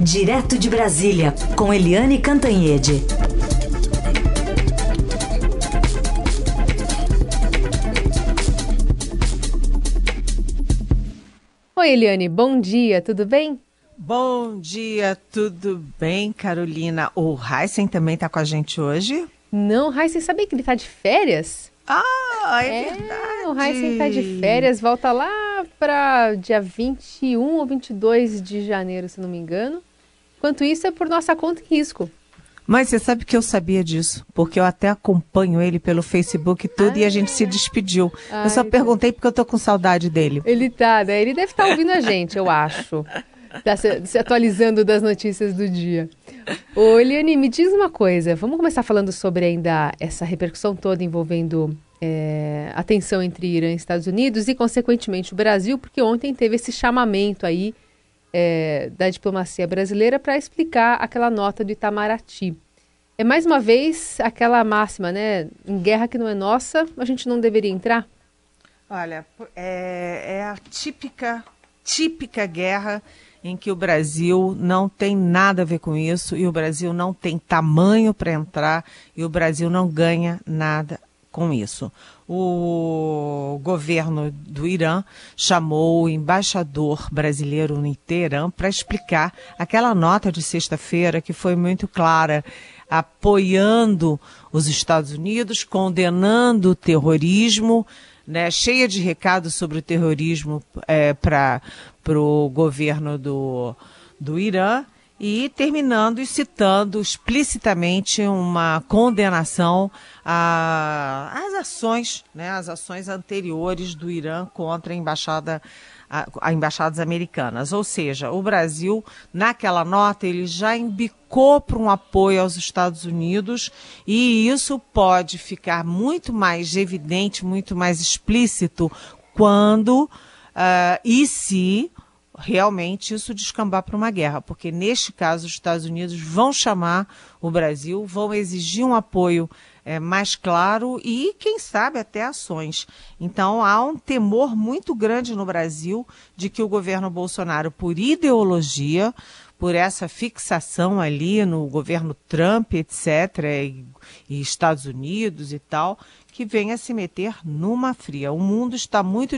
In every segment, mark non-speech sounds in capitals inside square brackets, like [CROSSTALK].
Direto de Brasília, com Eliane Cantanhede. Oi, Eliane, bom dia, tudo bem? Bom dia, tudo bem, Carolina? O Heisen também está com a gente hoje? Não, Heisen, sabia que ele está de férias? Ah, é, é verdade. O Heisen está de férias, volta lá para dia 21 ou 22 de janeiro, se não me engano. Enquanto isso, é por nossa conta e risco. Mas você sabe que eu sabia disso, porque eu até acompanho ele pelo Facebook e tudo, ah, e a gente se despediu. eu só perguntei porque eu tô com saudade dele. Ele tá, né? Ele deve estar tá ouvindo a gente, eu acho. Tá se, se, atualizando das notícias do dia. Ô, Eliane, me diz uma coisa. Vamos começar falando sobre ainda essa repercussão toda envolvendo é, a tensão entre Irã e Estados Unidos e, consequentemente, o Brasil, porque ontem teve esse chamamento aí é, da diplomacia brasileira para explicar aquela nota do Itamaraty. É mais uma vez aquela máxima, né? Em guerra que não é nossa, a gente não deveria entrar? Olha, é, é a típica, típica guerra em que o Brasil não tem nada a ver com isso e o Brasil não tem tamanho para entrar e o Brasil não ganha nada com isso. O governo do Irã chamou o embaixador brasileiro no Teherã para explicar aquela nota de sexta-feira que foi muito clara, apoiando os Estados Unidos, condenando o terrorismo, né, cheia de recados sobre o terrorismo é, para o governo do, do Irã e terminando e citando explicitamente uma condenação às ações, né, às ações anteriores do Irã contra a embaixada a, a, embaixadas americanas. Ou seja, o Brasil, naquela nota, ele já embicou para um apoio aos Estados Unidos e isso pode ficar muito mais evidente, muito mais explícito quando uh, e se realmente isso descambar para uma guerra, porque neste caso os Estados Unidos vão chamar o Brasil, vão exigir um apoio é, mais claro e, quem sabe, até ações. Então há um temor muito grande no Brasil de que o governo Bolsonaro, por ideologia, por essa fixação ali no governo Trump, etc., e, e Estados Unidos e tal, que venha se meter numa fria. O mundo está muito,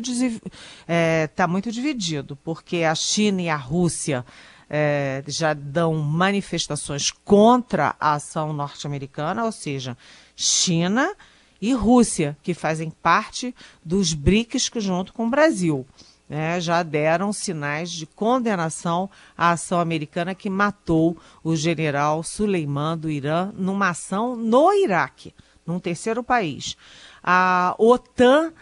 é, está muito dividido, porque a China e a Rússia é, já dão manifestações contra a ação norte-americana, ou seja, China e Rússia, que fazem parte dos BRICS junto com o Brasil. Né, já deram sinais de condenação à ação americana que matou o general Suleiman do Irã numa ação no Iraque num terceiro país. A OTAN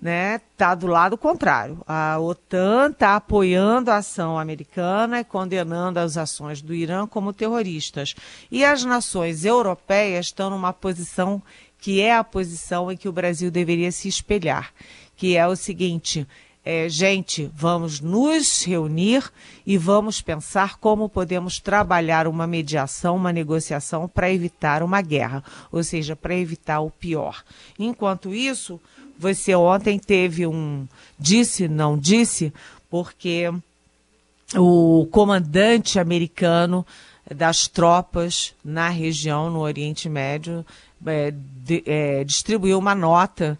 né, tá do lado contrário. A OTAN está apoiando a ação americana e condenando as ações do Irã como terroristas. E as nações europeias estão numa posição que é a posição em que o Brasil deveria se espelhar, que é o seguinte: é, gente, vamos nos reunir e vamos pensar como podemos trabalhar uma mediação, uma negociação para evitar uma guerra, ou seja, para evitar o pior. Enquanto isso, você ontem teve um disse, não disse, porque o comandante americano das tropas na região, no Oriente Médio, é, de, é, distribuiu uma nota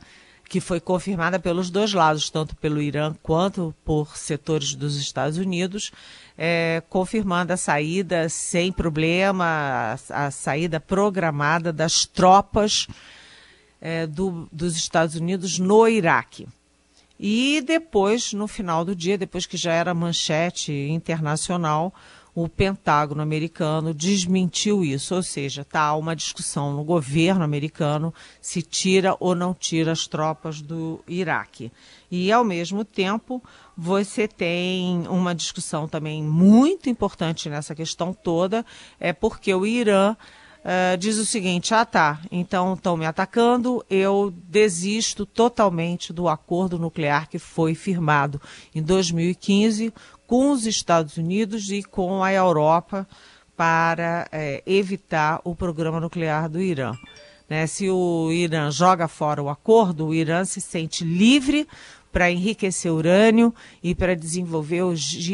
que foi confirmada pelos dois lados, tanto pelo Irã quanto por setores dos Estados Unidos, é, confirmando a saída sem problema, a, a saída programada das tropas é, do, dos Estados Unidos no Iraque. E depois, no final do dia, depois que já era manchete internacional, o Pentágono americano desmentiu isso, ou seja, está uma discussão no governo americano se tira ou não tira as tropas do Iraque. E, ao mesmo tempo, você tem uma discussão também muito importante nessa questão toda, é porque o Irã Uh, diz o seguinte: ah, tá, então estão me atacando, eu desisto totalmente do acordo nuclear que foi firmado em 2015 com os Estados Unidos e com a Europa para é, evitar o programa nuclear do Irã. Né? Se o Irã joga fora o acordo, o Irã se sente livre para enriquecer urânio e para desenvolver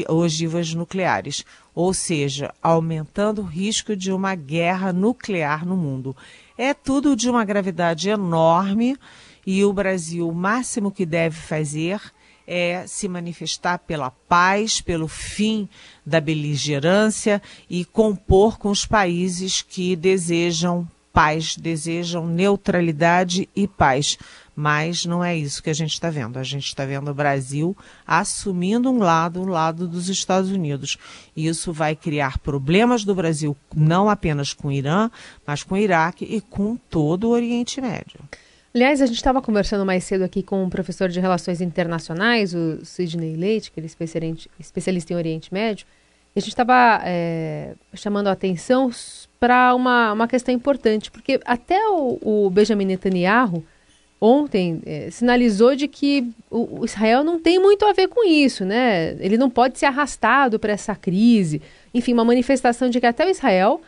ogivas nucleares, ou seja, aumentando o risco de uma guerra nuclear no mundo. É tudo de uma gravidade enorme e o Brasil, o máximo que deve fazer é se manifestar pela paz, pelo fim da beligerância e compor com os países que desejam paz, desejam neutralidade e paz. Mas não é isso que a gente está vendo. A gente está vendo o Brasil assumindo um lado, o um lado dos Estados Unidos. E isso vai criar problemas do Brasil, não apenas com o Irã, mas com o Iraque e com todo o Oriente Médio. Aliás, a gente estava conversando mais cedo aqui com um professor de Relações Internacionais, o Sidney Leite, que ele é especialista em Oriente Médio, e a gente estava é, chamando a atenção para uma, uma questão importante, porque até o, o Benjamin Netanyahu ontem é, sinalizou de que o, o, Israel não tem muito a ver com isso, né? Ele não pode ser arrastado para essa crise. Enfim, uma manifestação de que até o Israel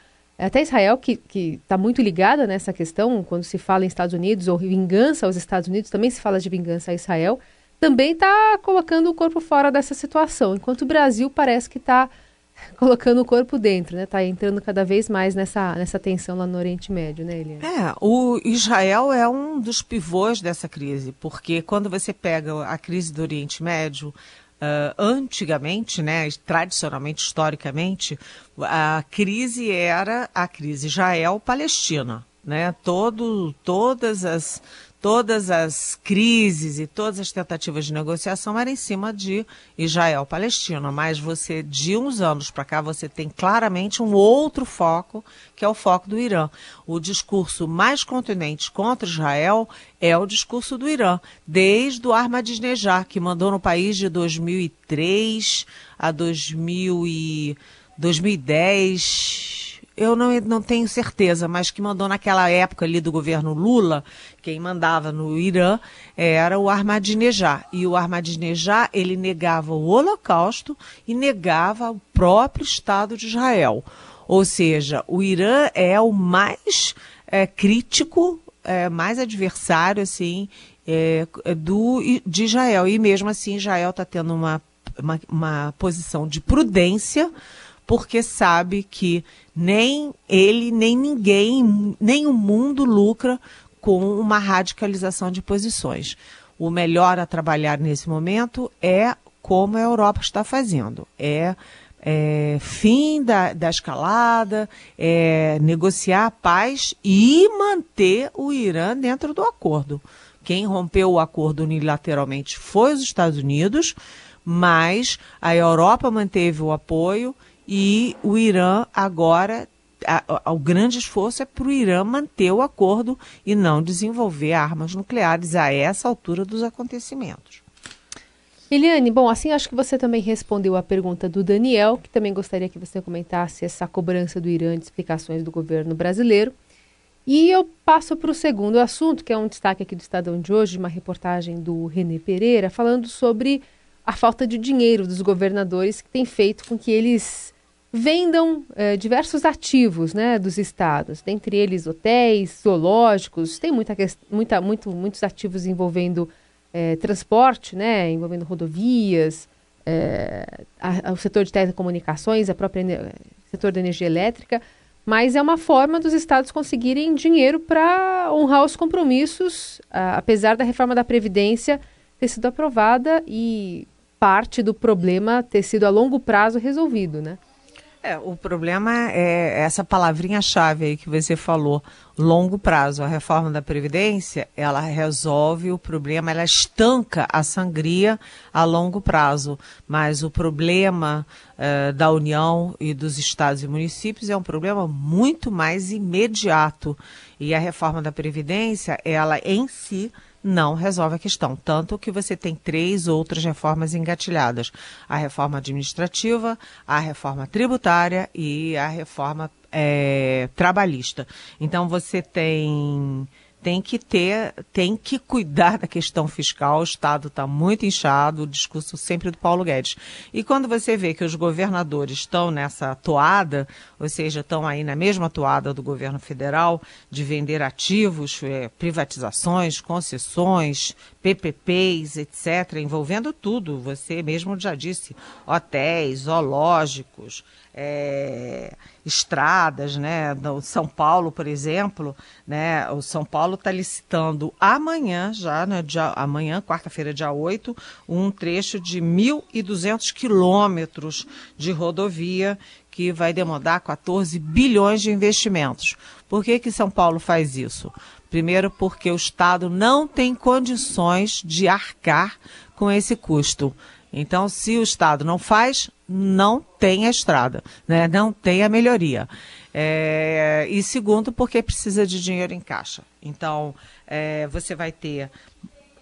até Israel, que está muito ligada nessa questão, quando se fala em Estados Unidos ou vingança aos Estados Unidos, também se fala de vingança a Israel, também está colocando o corpo fora dessa situação, enquanto o Brasil parece que está [LAUGHS] colocando o corpo dentro, né? Está entrando cada vez mais nessa, nessa tensão lá no Oriente Médio, né, Eliane? É, o Israel é um dos pivôs dessa crise, porque quando você pega a crise do Oriente Médio, Uh, antigamente, né, tradicionalmente, historicamente, a crise era a crise Israel-Palestina. Né? Todo, todas as todas as crises e todas as tentativas de negociação eram em cima de Israel-Palestina, mas você, de uns anos para cá, você tem claramente um outro foco, que é o foco do Irã. O discurso mais contundente contra Israel é o discurso do Irã, desde o Ahmadinejad, que mandou no país de 2003 a 2000 e 2010 eu não, não tenho certeza, mas que mandou naquela época ali do governo Lula, quem mandava no Irã era o Ahmadinejad. E o Ahmadinejad, ele negava o Holocausto e negava o próprio Estado de Israel. Ou seja, o Irã é o mais é, crítico, é, mais adversário, assim, é, do, de Israel. E mesmo assim, Israel está tendo uma, uma, uma posição de prudência, porque sabe que nem ele, nem ninguém, nem o mundo lucra com uma radicalização de posições. O melhor a trabalhar nesse momento é como a Europa está fazendo. É, é fim da, da escalada, é negociar a paz e manter o Irã dentro do acordo. Quem rompeu o acordo unilateralmente foi os Estados Unidos, mas a Europa manteve o apoio e o Irã agora a, a, o grande esforço é para o Irã manter o acordo e não desenvolver armas nucleares a essa altura dos acontecimentos. Eliane, bom, assim acho que você também respondeu a pergunta do Daniel, que também gostaria que você comentasse essa cobrança do Irã de explicações do governo brasileiro. E eu passo para o segundo assunto, que é um destaque aqui do Estadão de hoje, uma reportagem do Renê Pereira, falando sobre a falta de dinheiro dos governadores que tem feito com que eles vendam é, diversos ativos né, dos estados, dentre eles hotéis, zoológicos, tem muita, muita, muito, muitos ativos envolvendo é, transporte, né, envolvendo rodovias, é, a, a, o setor de telecomunicações, a própria setor da energia elétrica, mas é uma forma dos estados conseguirem dinheiro para honrar os compromissos, a, apesar da reforma da Previdência ter sido aprovada e parte do problema ter sido a longo prazo resolvido, né? É, o problema é essa palavrinha-chave aí que você falou, longo prazo. A reforma da Previdência, ela resolve o problema, ela estanca a sangria a longo prazo. Mas o problema uh, da União e dos estados e municípios é um problema muito mais imediato. E a reforma da Previdência, ela em si não resolve a questão. Tanto que você tem três outras reformas engatilhadas: a reforma administrativa, a reforma tributária e a reforma é, trabalhista. Então você tem tem que ter, tem que cuidar da questão fiscal. O Estado está muito inchado, o discurso sempre do Paulo Guedes. E quando você vê que os governadores estão nessa toada, ou seja, estão aí na mesma toada do governo federal de vender ativos, é, privatizações, concessões, PPPs, etc., envolvendo tudo. Você mesmo já disse, hotéis, zoológicos, é, estradas, né? No São Paulo, por exemplo, né? O São Paulo está licitando amanhã, já, né? Dia, amanhã, quarta-feira, dia 8, um trecho de 1.200 quilômetros de rodovia que vai demandar 14 bilhões de investimentos. Por que, que São Paulo faz isso? Primeiro, porque o Estado não tem condições de arcar com esse custo. Então, se o Estado não faz, não tem a estrada, né? não tem a melhoria. É, e segundo, porque precisa de dinheiro em caixa. Então, é, você vai ter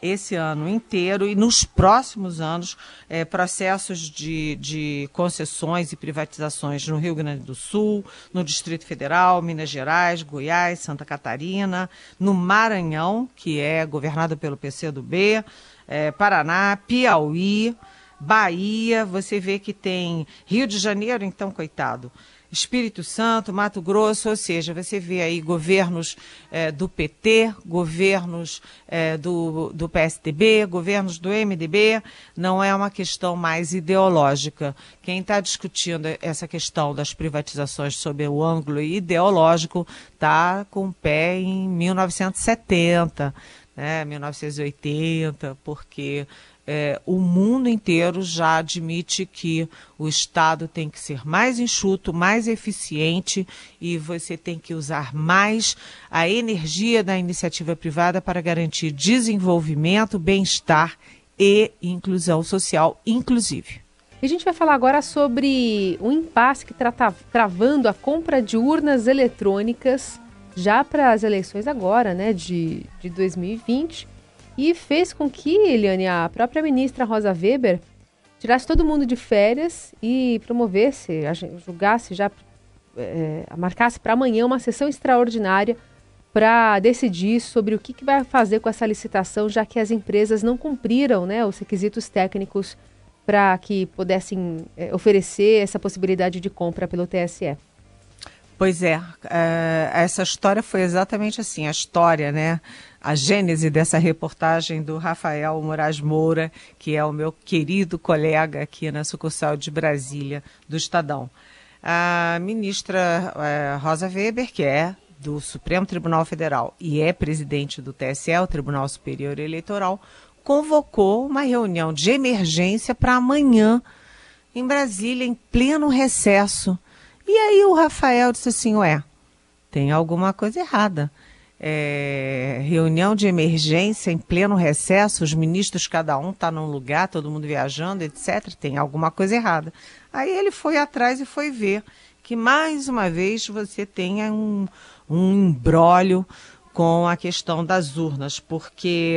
esse ano inteiro e nos próximos anos é, processos de, de concessões e privatizações no Rio Grande do Sul, no Distrito Federal, Minas Gerais, Goiás, Santa Catarina, no Maranhão, que é governado pelo PCdoB, é, Paraná, Piauí. Bahia, você vê que tem Rio de Janeiro, então, coitado. Espírito Santo, Mato Grosso, ou seja, você vê aí governos é, do PT, governos é, do, do PSDB, governos do MDB, não é uma questão mais ideológica. Quem está discutindo essa questão das privatizações sob o ângulo ideológico está com o pé em 1970, né, 1980, porque é, o mundo inteiro já admite que o Estado tem que ser mais enxuto, mais eficiente e você tem que usar mais a energia da iniciativa privada para garantir desenvolvimento, bem-estar e inclusão social, inclusive. E a gente vai falar agora sobre um impasse que está travando a compra de urnas eletrônicas já para as eleições agora, né, de, de 2020 e fez com que, Eliane, a própria ministra Rosa Weber tirasse todo mundo de férias e promovesse, julgasse já, é, marcasse para amanhã uma sessão extraordinária para decidir sobre o que, que, vai fazer com essa licitação, já que as empresas não cumpriram né, os requisitos técnicos para que pudessem é, oferecer essa possibilidade de compra pelo TSE. Pois é, é, essa história foi exatamente assim, a história, né? A gênese dessa reportagem do Rafael Moraes Moura, que é o meu querido colega aqui na sucursal de Brasília do Estadão. A ministra é, Rosa Weber, que é do Supremo Tribunal Federal e é presidente do TSE, o Tribunal Superior Eleitoral, convocou uma reunião de emergência para amanhã em Brasília, em pleno recesso e aí o Rafael disse assim, ué, tem alguma coisa errada. É, reunião de emergência em pleno recesso, os ministros, cada um está num lugar, todo mundo viajando, etc. Tem alguma coisa errada. Aí ele foi atrás e foi ver que mais uma vez você tenha um, um embrólio com a questão das urnas, porque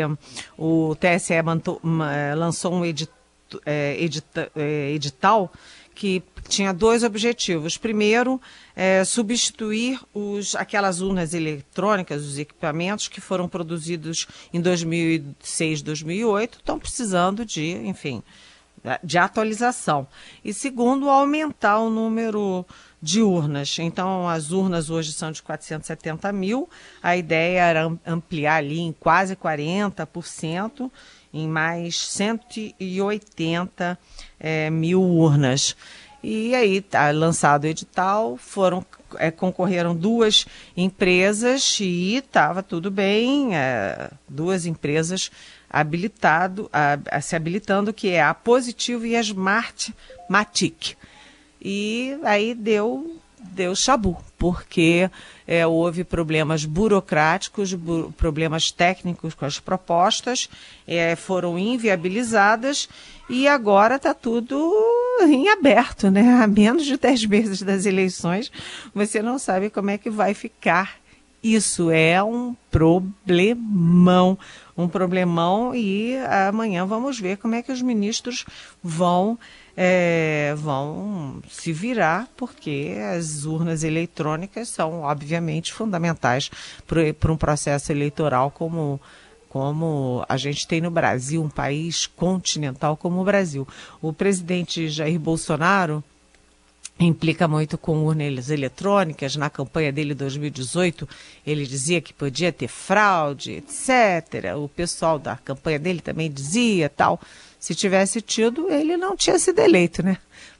o TSE lançou um edit, é, edita, é, edital que tinha dois objetivos. Primeiro, é, substituir os, aquelas urnas eletrônicas, os equipamentos que foram produzidos em 2006, 2008, estão precisando de, enfim, de atualização. E segundo, aumentar o número de urnas. Então, as urnas hoje são de 470 mil, a ideia era ampliar ali em quase 40%, em mais 180 é, mil urnas. E aí tá lançado o edital, foram é, concorreram duas empresas e estava tudo bem, é, duas empresas habilitado, a, a, se habilitando, que é a Positivo e a Smart Matic. E aí deu deu chabu, porque é, houve problemas burocráticos, bu problemas técnicos com as propostas, é, foram inviabilizadas e agora está tudo em aberto, né? A menos de 10 meses das eleições, você não sabe como é que vai ficar. Isso é um problemão, um problemão e amanhã vamos ver como é que os ministros vão é, vão se virar, porque as urnas eletrônicas são, obviamente, fundamentais para um processo eleitoral como como a gente tem no Brasil, um país continental como o Brasil. O presidente Jair Bolsonaro implica muito com urnas eletrônicas. Na campanha dele 2018, ele dizia que podia ter fraude, etc. O pessoal da campanha dele também dizia tal. Se tivesse tido, ele não tinha sido eleito, né?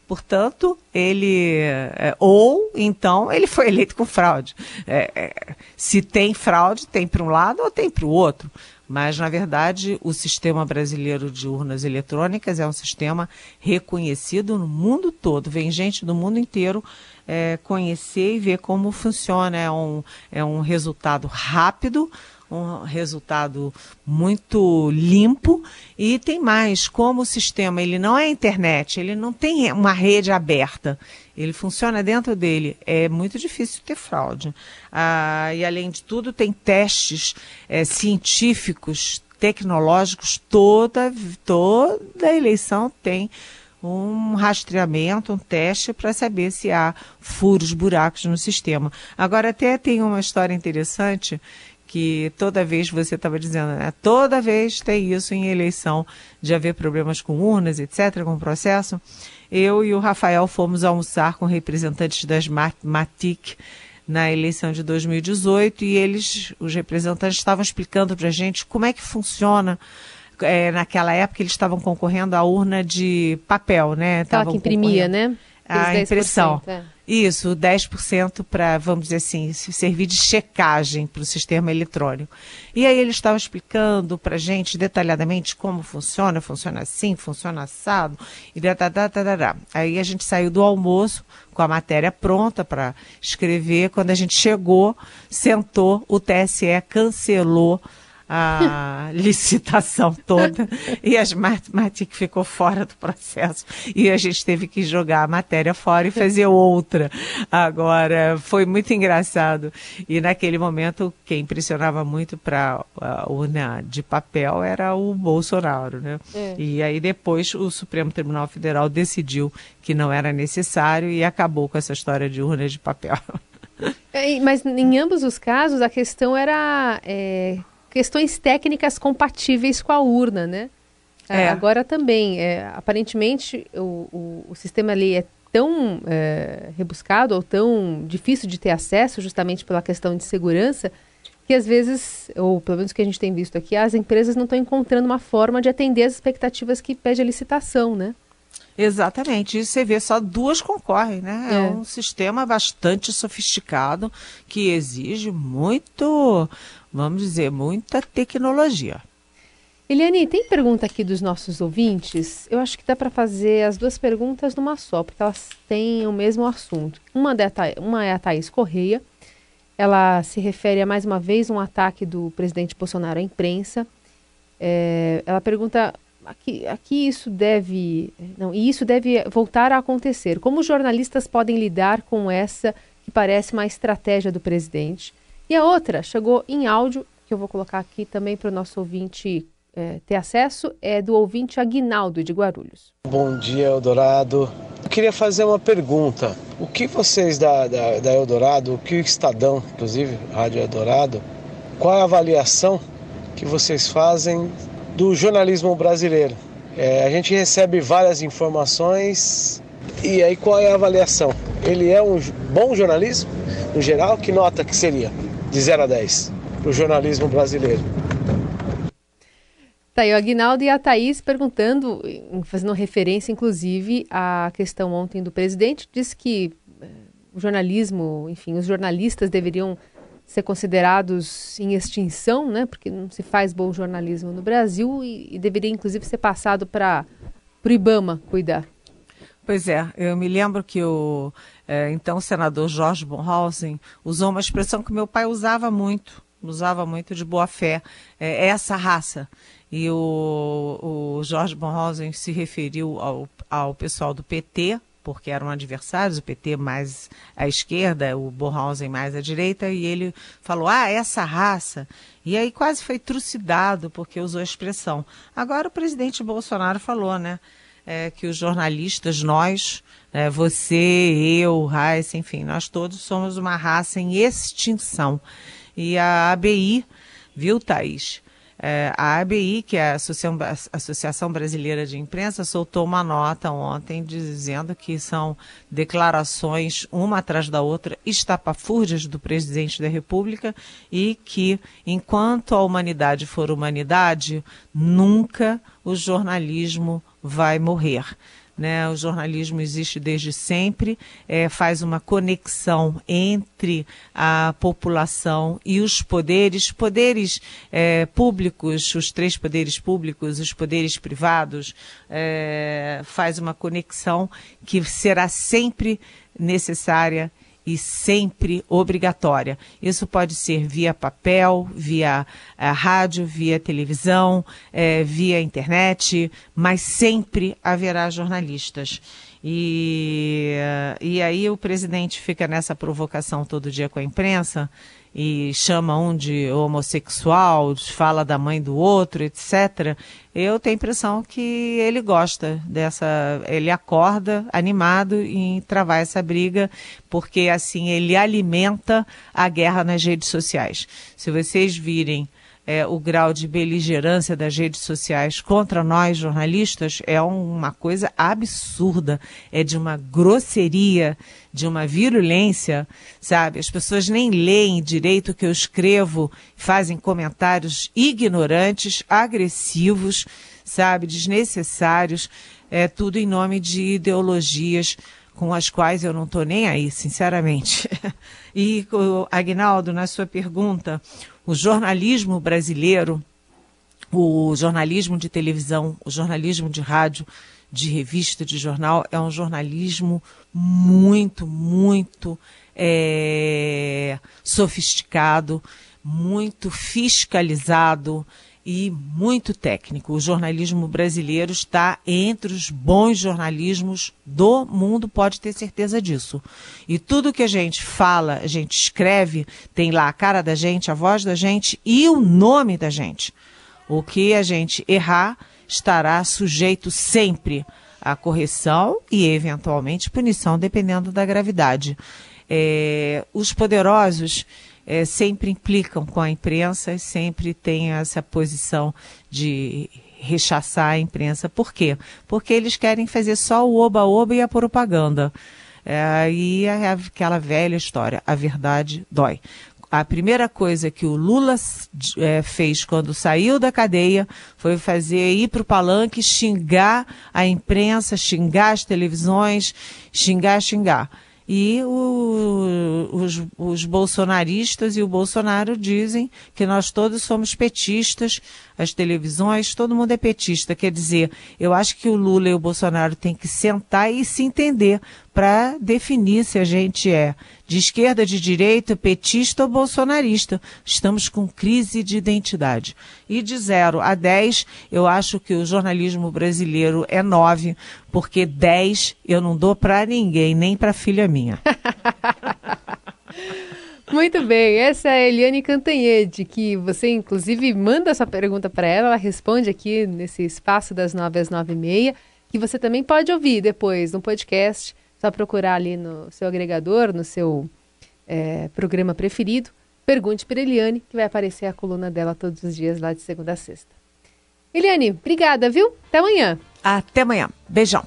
Portanto, ele. É, ou então ele foi eleito com fraude. É, é, se tem fraude, tem para um lado ou tem para o outro. Mas, na verdade, o sistema brasileiro de urnas eletrônicas é um sistema reconhecido no mundo todo. Vem gente do mundo inteiro é, conhecer e ver como funciona. É um, é um resultado rápido, um resultado muito limpo e tem mais, como o sistema ele não é internet, ele não tem uma rede aberta, ele funciona dentro dele, é muito difícil ter fraude. Ah, e além de tudo tem testes é, científicos, tecnológicos, toda, toda eleição tem um rastreamento, um teste para saber se há furos, buracos no sistema. Agora até tem uma história interessante que toda vez você estava dizendo, né? Toda vez tem isso em eleição de haver problemas com urnas, etc., com o processo. Eu e o Rafael fomos almoçar com representantes das Matic na eleição de 2018 e eles, os representantes, estavam explicando para a gente como é que funciona. É, naquela época eles estavam concorrendo à urna de papel, né? Aquela que imprimia, né? A impressão. É. Isso, 10% para, vamos dizer assim, servir de checagem para o sistema eletrônico. E aí ele estava explicando para a gente detalhadamente como funciona, funciona assim, funciona assado, e da, da, da, da, da. Aí a gente saiu do almoço com a matéria pronta para escrever. Quando a gente chegou, sentou, o TSE cancelou a [LAUGHS] licitação toda e as Matic ficou fora do processo e a gente teve que jogar a matéria fora e fazer outra. Agora, foi muito engraçado e naquele momento quem impressionava muito para a urna de papel era o Bolsonaro, né? É. E aí depois o Supremo Tribunal Federal decidiu que não era necessário e acabou com essa história de urna de papel. [LAUGHS] É, mas em ambos os casos a questão era é, questões técnicas compatíveis com a urna, né? É. Agora também, é, aparentemente, o, o, o, sistema ali é tão é, rebuscado ou tão difícil de ter acesso, justamente pela questão de segurança, que às vezes, ou pelo menos que a gente tem visto aqui, as empresas não estão encontrando uma forma de atender as expectativas que pede a licitação, né? Exatamente. E você vê só duas concorrem, né? É. é um sistema bastante sofisticado que exige muito vamos dizer, muita tecnologia. Eliane, tem pergunta aqui dos nossos ouvintes? Eu acho que dá para fazer as duas perguntas numa só, porque elas têm o mesmo assunto. Uma, uma é a Thaís Correia. Ela se refere a mais uma vez um ataque do presidente Bolsonaro à imprensa. É, ela pergunta aqui, aqui isso deve não e isso deve voltar a acontecer. Como os jornalistas podem lidar com essa que parece uma estratégia do presidente? E a outra chegou em áudio, que eu vou colocar aqui também para o nosso ouvinte é, ter acesso, é do ouvinte Aguinaldo de Guarulhos. Bom dia, Eldorado. Eu queria fazer uma pergunta. O que vocês da, da, da Eldorado, o que o Estadão, inclusive, Rádio Eldorado, qual é a avaliação que vocês fazem do jornalismo brasileiro? É, a gente recebe várias informações e aí qual é a avaliação? Ele é um bom jornalismo, no geral? Que nota que seria? De 0 a 10 para o jornalismo brasileiro. Tá aí o Aguinaldo e a Thaís perguntando, fazendo referência inclusive à questão ontem do presidente, disse que eh, o jornalismo, enfim, os jornalistas deveriam ser considerados em extinção, né? Porque não se faz bom jornalismo no Brasil e, e deveria inclusive ser passado para o IBAMA cuidar. Pois é, eu me lembro que o é, então senador Jorge Bonhausen usou uma expressão que meu pai usava muito, usava muito de boa fé, é, é essa raça. E o, o Jorge Bonhausen se referiu ao, ao pessoal do PT, porque eram adversários, o PT mais à esquerda, o Borhausen mais à direita, e ele falou, ah, essa raça. E aí quase foi trucidado, porque usou a expressão. Agora o presidente Bolsonaro falou, né? é, que os jornalistas, nós, é, você, eu, Raíssa, enfim, nós todos somos uma raça em extinção. E a ABI, viu, Thaís? É, a ABI, que é a Associação Brasileira de Imprensa, soltou uma nota ontem dizendo que são declarações, uma atrás da outra, estapafúrdias do presidente da República e que, enquanto a humanidade for humanidade, nunca o jornalismo vai morrer. Né? O jornalismo existe desde sempre, é, faz uma conexão entre a população e os poderes, poderes é, públicos, os três poderes públicos, os poderes privados, é, faz uma conexão que será sempre necessária e sempre obrigatória. Isso pode ser via papel, via uh, rádio, via televisão, uh, via internet, mas sempre haverá jornalistas. E, e aí o presidente fica nessa provocação todo dia com a imprensa e chama um de homossexual, fala da mãe do outro, etc. Eu tenho a impressão que ele gosta dessa. Ele acorda animado em travar essa briga, porque assim ele alimenta a guerra nas redes sociais. Se vocês virem é, o grau de beligerância das redes sociais contra nós jornalistas é uma coisa absurda, é de uma grosseria, de uma virulência, sabe? As pessoas nem leem direito o que eu escrevo, fazem comentários ignorantes, agressivos, sabe, desnecessários, é tudo em nome de ideologias com as quais eu não estou nem aí, sinceramente. [LAUGHS] E, Agnaldo, na sua pergunta, o jornalismo brasileiro, o jornalismo de televisão, o jornalismo de rádio, de revista, de jornal, é um jornalismo muito, muito é, sofisticado, muito fiscalizado, e muito técnico. O jornalismo brasileiro está entre os bons jornalismos do mundo, pode ter certeza disso. E tudo que a gente fala, a gente escreve, tem lá a cara da gente, a voz da gente e o nome da gente. O que a gente errar estará sujeito sempre à correção e, eventualmente, punição, dependendo da gravidade. É, os poderosos é, sempre implicam com a imprensa, sempre têm essa posição de rechaçar a imprensa. Por quê? Porque eles querem fazer só o oba-oba e a propaganda. É, aí é aquela velha história, a verdade dói. A primeira coisa que o Lula é, fez quando saiu da cadeia foi fazer ir para o palanque xingar a imprensa, xingar as televisões, xingar, xingar. E o, os, os bolsonaristas e o Bolsonaro dizem que nós todos somos petistas, as televisões, todo mundo é petista. Quer dizer, eu acho que o Lula e o Bolsonaro têm que sentar e se entender para definir se a gente é de esquerda, de direita, petista ou bolsonarista. Estamos com crise de identidade. E de 0 a 10, eu acho que o jornalismo brasileiro é 9, porque 10 eu não dou para ninguém, nem para filha minha. [LAUGHS] Muito bem, essa é a Eliane Cantanhede, que você inclusive manda essa pergunta para ela, ela responde aqui nesse espaço das 9 às 9 e meia, que você também pode ouvir depois no podcast só procurar ali no seu agregador, no seu é, programa preferido. Pergunte para Eliane, que vai aparecer a coluna dela todos os dias, lá de segunda a sexta. Eliane, obrigada, viu? Até amanhã. Até amanhã. Beijão.